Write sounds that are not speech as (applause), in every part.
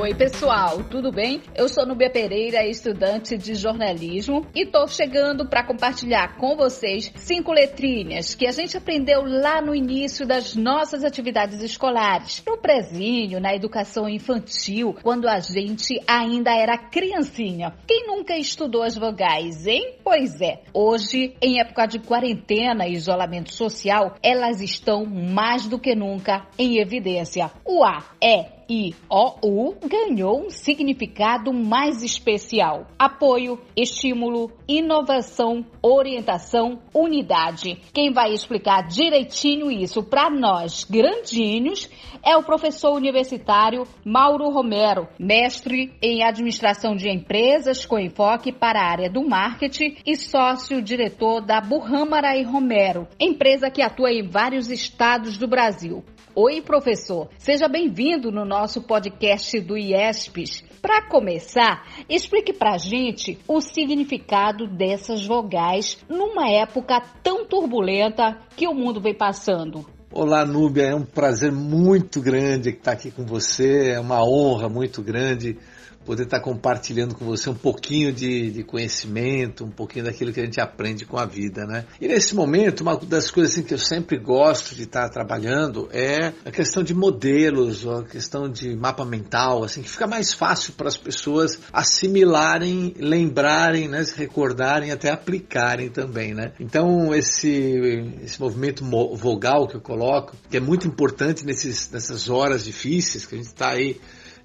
Oi, pessoal, tudo bem? Eu sou Nubia Pereira, estudante de jornalismo, e tô chegando para compartilhar com vocês cinco letrinhas que a gente aprendeu lá no início das nossas atividades escolares, no prezinho, na educação infantil, quando a gente ainda era criancinha. Quem nunca estudou as vogais, hein? Pois é, hoje, em época de quarentena e isolamento social, elas estão mais do que nunca em evidência. O A é e OU ganhou um significado mais especial: apoio, estímulo, inovação, orientação, unidade. Quem vai explicar direitinho isso para nós, grandinhos, é o professor universitário Mauro Romero, mestre em administração de empresas com enfoque para a área do marketing e sócio-diretor da Burrâmara e Romero, empresa que atua em vários estados do Brasil. Oi, professor. Seja bem-vindo no nosso podcast do IESPES. Para começar, explique para a gente o significado dessas vogais numa época tão turbulenta que o mundo vem passando. Olá, Núbia. É um prazer muito grande estar aqui com você. É uma honra muito grande poder estar compartilhando com você um pouquinho de, de, conhecimento, um pouquinho daquilo que a gente aprende com a vida, né? E nesse momento, uma das coisas assim, que eu sempre gosto de estar trabalhando é a questão de modelos, a questão de mapa mental, assim, que fica mais fácil para as pessoas assimilarem, lembrarem, né, se recordarem, até aplicarem também, né? Então, esse, esse movimento vogal que eu coloco, que é muito importante nesses, nessas horas difíceis que a gente está aí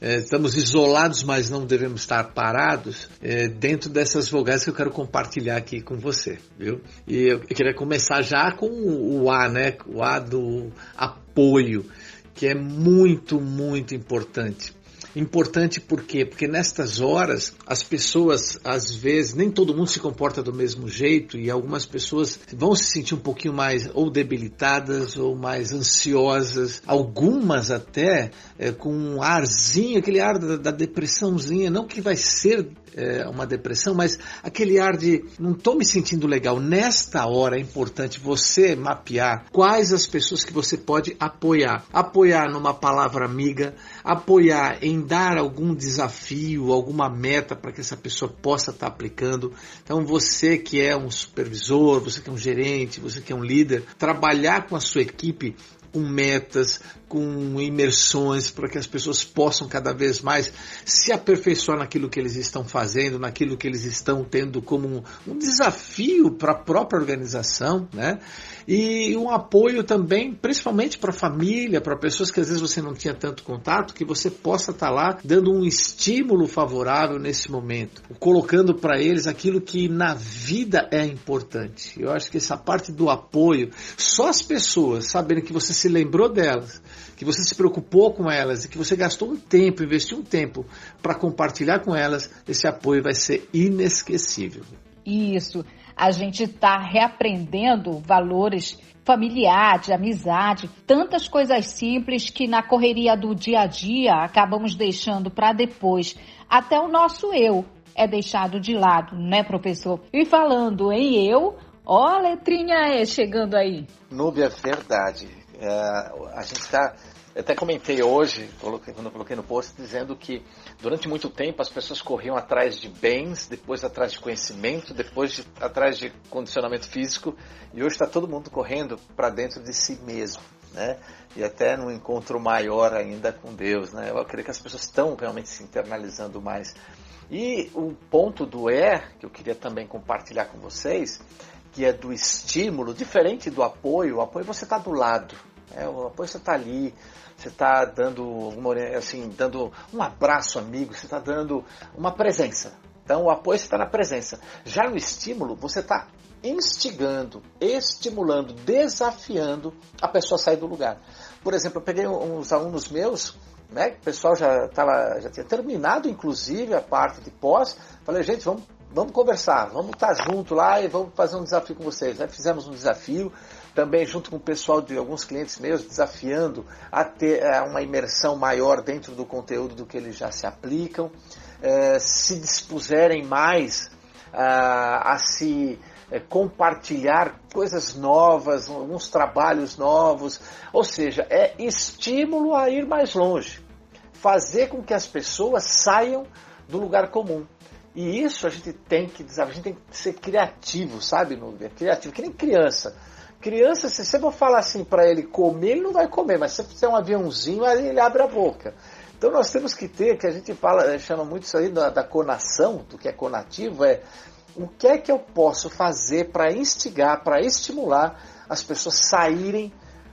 é, estamos isolados, mas não devemos estar parados, é, dentro dessas vogais que eu quero compartilhar aqui com você, viu? E eu, queria começar já com o A, né? O A do apoio, que é muito, muito importante. Importante por quê? Porque nestas horas as pessoas, às vezes, nem todo mundo se comporta do mesmo jeito e algumas pessoas vão se sentir um pouquinho mais ou debilitadas ou mais ansiosas, algumas até é, com um arzinho, aquele ar da, da depressãozinha, não que vai ser é, uma depressão, mas aquele ar de não estou me sentindo legal. Nesta hora é importante você mapear quais as pessoas que você pode apoiar. Apoiar numa palavra amiga, apoiar em dar algum desafio, alguma meta para que essa pessoa possa estar tá aplicando. Então você que é um supervisor, você que é um gerente, você que é um líder, trabalhar com a sua equipe com metas, com imersões, para que as pessoas possam cada vez mais se aperfeiçoar naquilo que eles estão fazendo, naquilo que eles estão tendo como um, um desafio para a própria organização, né? E um apoio também, principalmente para a família, para pessoas que às vezes você não tinha tanto contato, que você possa estar tá lá dando um estímulo favorável nesse momento, colocando para eles aquilo que na vida é importante. Eu acho que essa parte do apoio, só as pessoas saberem que você se lembrou delas, que você se preocupou com elas e que você gastou um tempo, investiu um tempo para compartilhar com elas, esse apoio vai ser inesquecível. Isso a gente está reaprendendo valores familiares, de amizade, tantas coisas simples que na correria do dia a dia acabamos deixando para depois. Até o nosso eu é deixado de lado, né, professor? E falando em eu, ó a letrinha E chegando aí. Núbia, verdade. É, a gente está até comentei hoje, quando eu coloquei no post, dizendo que durante muito tempo as pessoas corriam atrás de bens, depois atrás de conhecimento, depois de, atrás de condicionamento físico, e hoje está todo mundo correndo para dentro de si mesmo, né? E até num encontro maior ainda com Deus, né? Eu creio que as pessoas estão realmente se internalizando mais. E o ponto do E, que eu queria também compartilhar com vocês, que é do estímulo, diferente do apoio, o apoio você está do lado, é, o apoio você está ali, você está dando uma, assim, dando um abraço amigo, você está dando uma presença. Então o apoio está na presença. Já no estímulo, você está instigando, estimulando, desafiando a pessoa a sair do lugar. Por exemplo, eu peguei uns alunos meus, né, o pessoal já, tava, já tinha terminado, inclusive, a parte de pós. Falei, gente, vamos, vamos conversar, vamos estar junto lá e vamos fazer um desafio com vocês. Aí fizemos um desafio, também junto com o pessoal de alguns clientes meus, desafiando a ter é, uma imersão maior dentro do conteúdo do que eles já se aplicam, é, se dispuserem mais a, a se é, compartilhar coisas novas, alguns trabalhos novos, ou seja, é estímulo a ir mais longe. fazer com que as pessoas saiam do lugar comum. E isso a gente tem que, a gente tem que ser criativo, sabe, Nubia? Criativo, que nem criança. Criança, se você for falar assim para ele comer, ele não vai comer, mas se você fizer um aviãozinho, aí ele abre a boca. Então nós temos que ter, que a gente fala, chama muito isso aí da, da conação, do que é conativo, é o que é que eu posso fazer para instigar, para estimular as pessoas saírem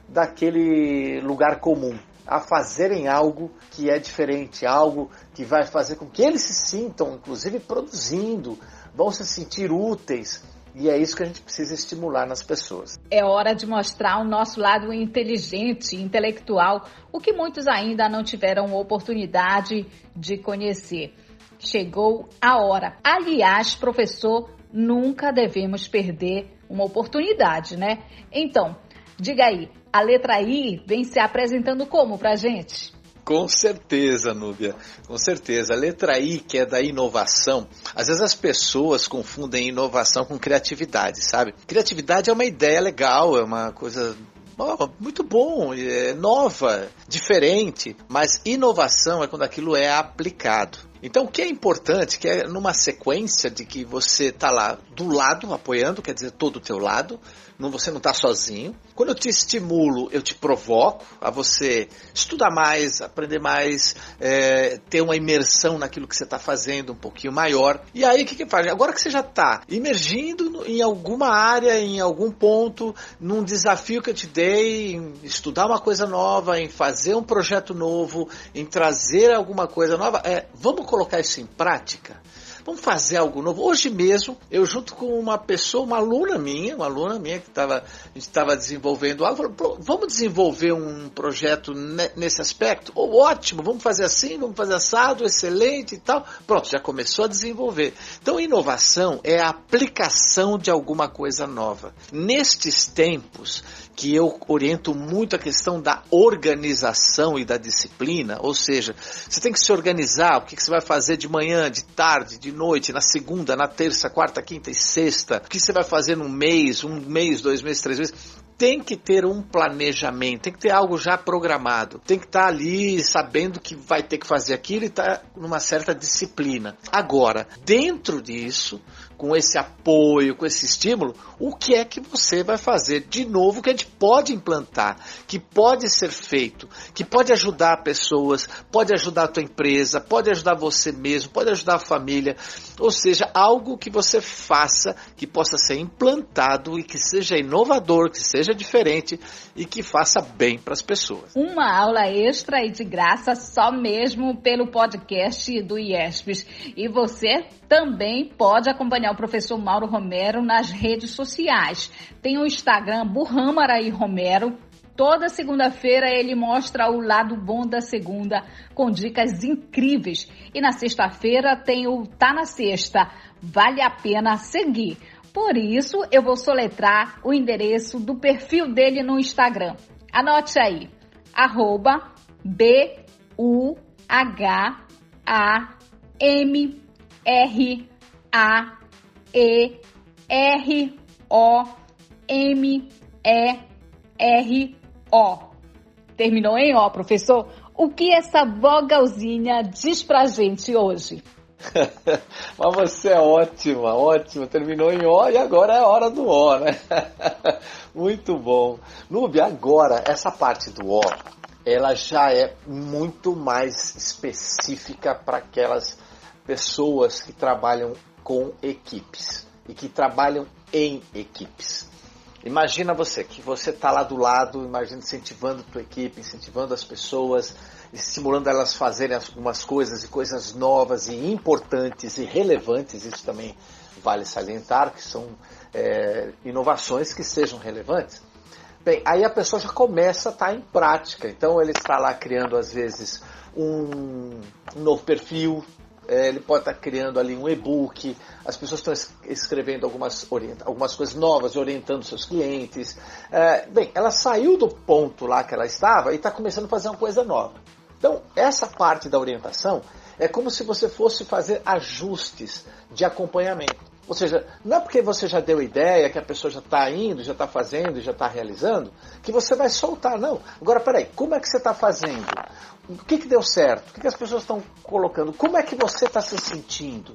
daquele lugar comum, a fazerem algo que é diferente, algo que vai fazer com que eles se sintam, inclusive, produzindo, vão se sentir úteis. E é isso que a gente precisa estimular nas pessoas. É hora de mostrar o nosso lado inteligente, intelectual, o que muitos ainda não tiveram oportunidade de conhecer. Chegou a hora. Aliás, professor, nunca devemos perder uma oportunidade, né? Então, diga aí, a letra I vem se apresentando como pra gente? Com certeza, Núbia, com certeza. A letra I, que é da inovação, às vezes as pessoas confundem inovação com criatividade, sabe? Criatividade é uma ideia legal, é uma coisa Oh, muito bom, é nova, diferente, mas inovação é quando aquilo é aplicado. Então, o que é importante, que é numa sequência de que você está lá do lado, apoiando, quer dizer, todo o teu lado, não, você não está sozinho. Quando eu te estimulo, eu te provoco a você estudar mais, aprender mais, é, ter uma imersão naquilo que você está fazendo um pouquinho maior. E aí o que, que faz? Agora que você já está imergindo em alguma área, em algum ponto, num desafio que eu te dei, em estudar uma coisa nova, em fazer um projeto novo, em trazer alguma coisa nova, é, vamos colocar isso em prática? Vamos fazer algo novo. Hoje mesmo, eu junto com uma pessoa, uma aluna minha, uma aluna minha que estava, a gente estava desenvolvendo algo, falou, vamos desenvolver um projeto nesse aspecto? Oh, ótimo, vamos fazer assim, vamos fazer assado, excelente e tal. Pronto, já começou a desenvolver. Então, inovação é a aplicação de alguma coisa nova. Nestes tempos, que eu oriento muito a questão da organização e da disciplina, ou seja, você tem que se organizar, o que, você vai fazer de manhã, de tarde, noite, na segunda, na terça, quarta, quinta e sexta, o que você vai fazer num mês, um mês, dois meses, três meses tem que ter um planejamento, tem que ter algo já programado, tem que estar ali sabendo que vai ter que fazer aquilo e estar tá numa certa disciplina. Agora, dentro disso, com esse apoio, com esse estímulo, o que é que você vai fazer de novo que a gente pode implantar, que pode ser feito, que pode ajudar pessoas, pode ajudar a tua empresa, pode ajudar você mesmo, pode ajudar a família, ou seja, algo que você faça que possa ser implantado e que seja inovador, que seja diferente e que faça bem para as pessoas. Uma aula extra e de graça só mesmo pelo podcast do IESPES. E você também pode acompanhar o professor Mauro Romero nas redes sociais. Tem o Instagram Burramaraí Romero. Toda segunda-feira ele mostra o lado bom da segunda com dicas incríveis. E na sexta-feira tem o Tá na Sexta. Vale a pena seguir. Por isso, eu vou soletrar o endereço do perfil dele no Instagram. Anote aí: arroba B-U-H-A-M R A E R O M E R O. Terminou em O, professor? O que essa vogalzinha diz pra gente hoje? (laughs) Mas você é ótima, ótima. Terminou em O e agora é a hora do O, né? (laughs) muito bom. Nube, agora, essa parte do O, ela já é muito mais específica para aquelas pessoas que trabalham com equipes e que trabalham em equipes. Imagina você que você está lá do lado, imagina incentivando a tua equipe, incentivando as pessoas, estimulando elas a fazerem algumas coisas e coisas novas e importantes e relevantes. Isso também vale salientar que são é, inovações que sejam relevantes. Bem, aí a pessoa já começa a estar tá em prática. Então ele está lá criando às vezes um, um novo perfil, é, ele pode estar criando ali um e-book, as pessoas estão escrevendo algumas, algumas coisas novas, orientando seus clientes. É, bem, ela saiu do ponto lá que ela estava e está começando a fazer uma coisa nova. Então, essa parte da orientação é como se você fosse fazer ajustes de acompanhamento. Ou seja, não é porque você já deu ideia, que a pessoa já está indo, já está fazendo, já está realizando, que você vai soltar. Não. Agora, peraí, como é que você está fazendo? O que, que deu certo? O que, que as pessoas estão colocando? Como é que você está se sentindo?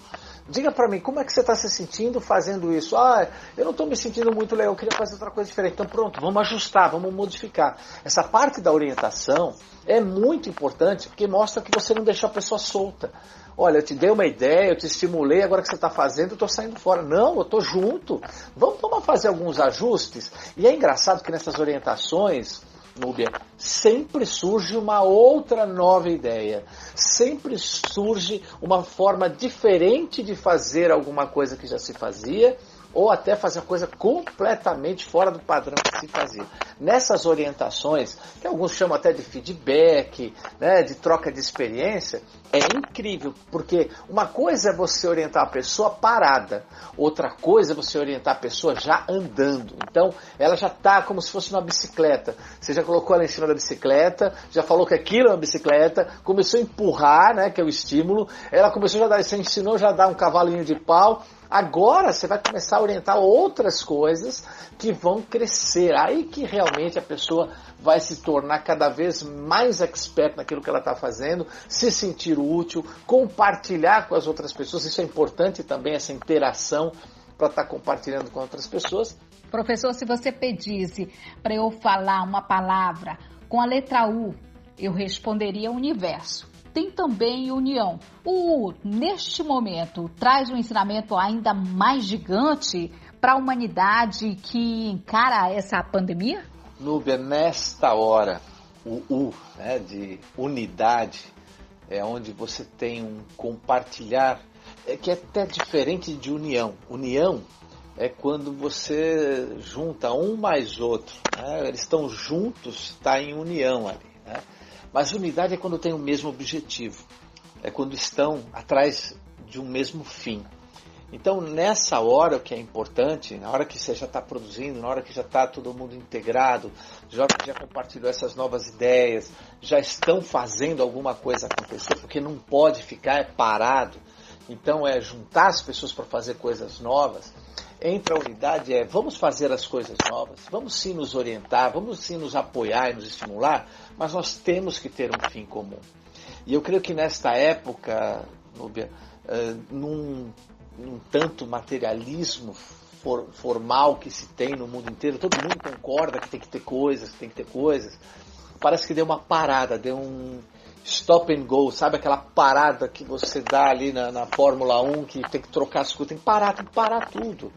Diga para mim, como é que você está se sentindo fazendo isso? Ah, eu não estou me sentindo muito legal, eu queria fazer outra coisa diferente. Então pronto, vamos ajustar, vamos modificar. Essa parte da orientação é muito importante porque mostra que você não deixou a pessoa solta. Olha, eu te dei uma ideia, eu te estimulei, agora que você está fazendo, eu estou saindo fora. Não, eu estou junto. Vamos, vamos fazer alguns ajustes. E é engraçado que nessas orientações, Núbia, sempre surge uma outra nova ideia. Sempre surge uma forma diferente de fazer alguma coisa que já se fazia ou até fazer coisa completamente fora do padrão que se fazia. Nessas orientações, que alguns chamam até de feedback, né, de troca de experiência, é incrível, porque uma coisa é você orientar a pessoa parada, outra coisa é você orientar a pessoa já andando. Então, ela já está como se fosse uma bicicleta. Você já colocou ela em cima da bicicleta, já falou que aquilo é uma bicicleta, começou a empurrar, né, que é o estímulo, ela começou a dar, você ensinou já a dar um cavalinho de pau, Agora você vai começar a orientar outras coisas que vão crescer. Aí que realmente a pessoa vai se tornar cada vez mais expert naquilo que ela está fazendo, se sentir útil, compartilhar com as outras pessoas. Isso é importante também, essa interação para estar tá compartilhando com outras pessoas. Professor, se você pedisse para eu falar uma palavra com a letra U, eu responderia universo tem também união. O neste momento traz um ensinamento ainda mais gigante para a humanidade que encara essa pandemia? Núbia, nesta hora, o U né, de unidade é onde você tem um compartilhar, é que é até diferente de união. União é quando você junta um mais outro, né? eles estão juntos, está em união ali. Né? Mas unidade é quando tem o mesmo objetivo, é quando estão atrás de um mesmo fim. Então, nessa hora, que é importante, na hora que você já está produzindo, na hora que já está todo mundo integrado, já, já compartilhou essas novas ideias, já estão fazendo alguma coisa acontecer, porque não pode ficar parado. Então, é juntar as pessoas para fazer coisas novas entre a unidade é vamos fazer as coisas novas, vamos sim nos orientar, vamos sim nos apoiar e nos estimular, mas nós temos que ter um fim comum. E eu creio que nesta época, Núbia, uh, num, num, tanto materialismo for, formal que se tem no mundo inteiro, todo mundo concorda que tem que ter coisas, tem que ter coisas, parece que deu uma parada, deu um stop and go, sabe aquela parada que você dá ali na, na Fórmula 1, que tem que trocar as coisas, tem que parar, tem que parar tudo.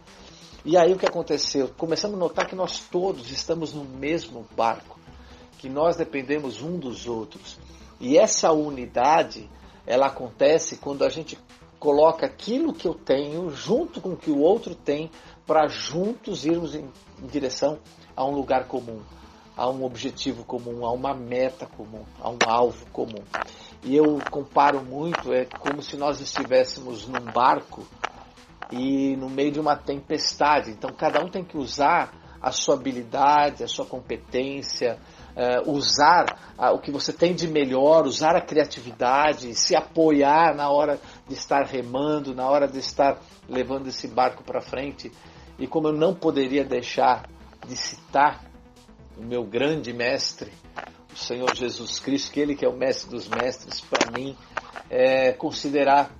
E aí o que aconteceu? Começamos a notar que nós todos estamos no mesmo barco, que nós dependemos um dos outros. E essa unidade, ela acontece quando a gente coloca aquilo que eu tenho junto com o que o outro tem para juntos irmos em, em direção a um lugar comum a um objetivo comum, a uma meta comum, a um alvo comum. E eu comparo muito, é como se nós estivéssemos num barco e no meio de uma tempestade. Então cada um tem que usar a sua habilidade, a sua competência, uh, usar uh, o que você tem de melhor, usar a criatividade, se apoiar na hora de estar remando, na hora de estar levando esse barco para frente. E como eu não poderia deixar de citar o meu grande mestre, o Senhor Jesus Cristo, que Ele que é o mestre dos mestres, para mim, é considerar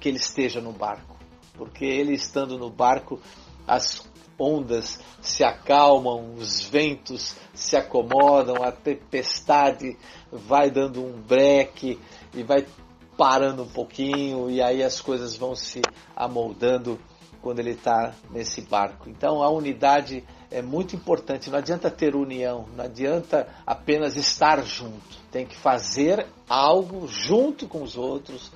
que Ele esteja no barco. Porque Ele estando no barco, as ondas se acalmam, os ventos se acomodam, a tempestade vai dando um breque e vai parando um pouquinho, e aí as coisas vão se amoldando quando ele está nesse barco. Então a unidade é muito importante. Não adianta ter união, não adianta apenas estar junto. Tem que fazer algo junto com os outros,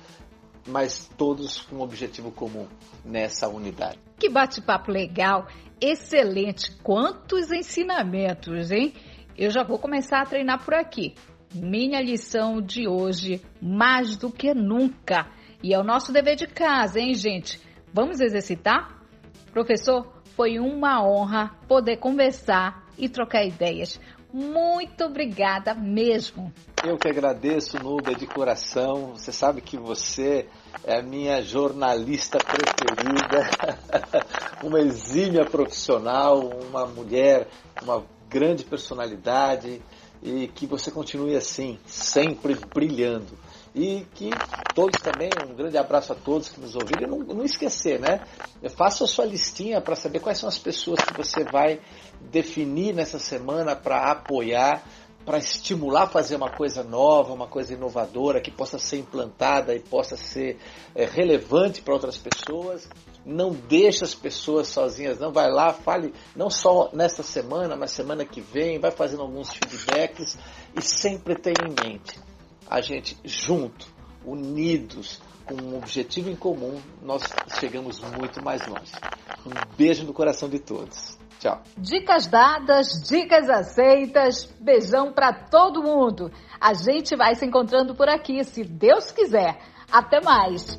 mas todos com um objetivo comum nessa unidade. Que bate-papo legal, excelente. Quantos ensinamentos, hein? Eu já vou começar a treinar por aqui. Minha lição de hoje, mais do que nunca. E é o nosso dever de casa, hein, gente? Vamos exercitar? Professor, foi uma honra poder conversar e trocar ideias Muito obrigada mesmo. Eu que agradeço, Nuda, de coração. Você sabe que você é a minha jornalista preferida, (laughs) uma exímia profissional, uma mulher, uma grande personalidade e que você continue assim, sempre brilhando. E que todos também, um grande abraço a todos que nos ouviram. E não, não esquecer, né? Faça a sua listinha para saber quais são as pessoas que você vai definir nessa semana para apoiar, para estimular a fazer uma coisa nova, uma coisa inovadora, que possa ser implantada e possa ser é, relevante para outras pessoas. Não deixe as pessoas sozinhas, não. Vai lá, fale, não só nesta semana, mas semana que vem, vai fazendo alguns feedbacks e sempre tenha em mente a gente junto, unidos, com um objetivo em comum, nós chegamos muito mais longe. Um beijo no coração de todos. Tchau. Dicas dadas, dicas aceitas. Beijão para todo mundo. A gente vai se encontrando por aqui, se Deus quiser. Até mais.